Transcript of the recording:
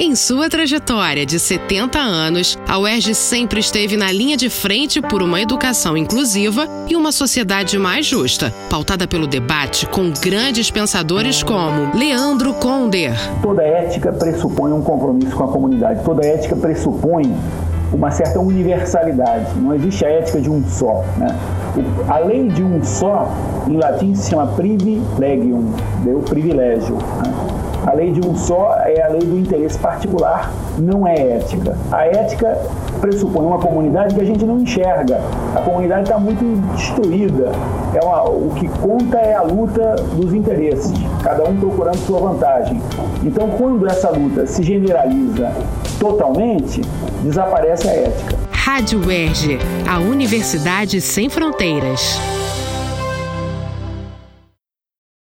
Em sua trajetória de 70 anos, a UERJ sempre esteve na linha de frente por uma educação inclusiva e uma sociedade mais justa, pautada pelo debate com grandes pensadores como Leandro Conder. Toda ética pressupõe um compromisso com a comunidade, toda ética pressupõe uma certa universalidade. Não existe a ética de um só. Né? A lei de um só, em latim, se chama privilegium, deu privilégio. Né? A lei de um só é a lei do interesse particular, não é ética. A ética pressupõe uma comunidade que a gente não enxerga. A comunidade está muito destruída. É uma, o que conta é a luta dos interesses, cada um procurando sua vantagem. Então, quando essa luta se generaliza totalmente, desaparece a ética. Rádio UERJ, a Universidade Sem Fronteiras.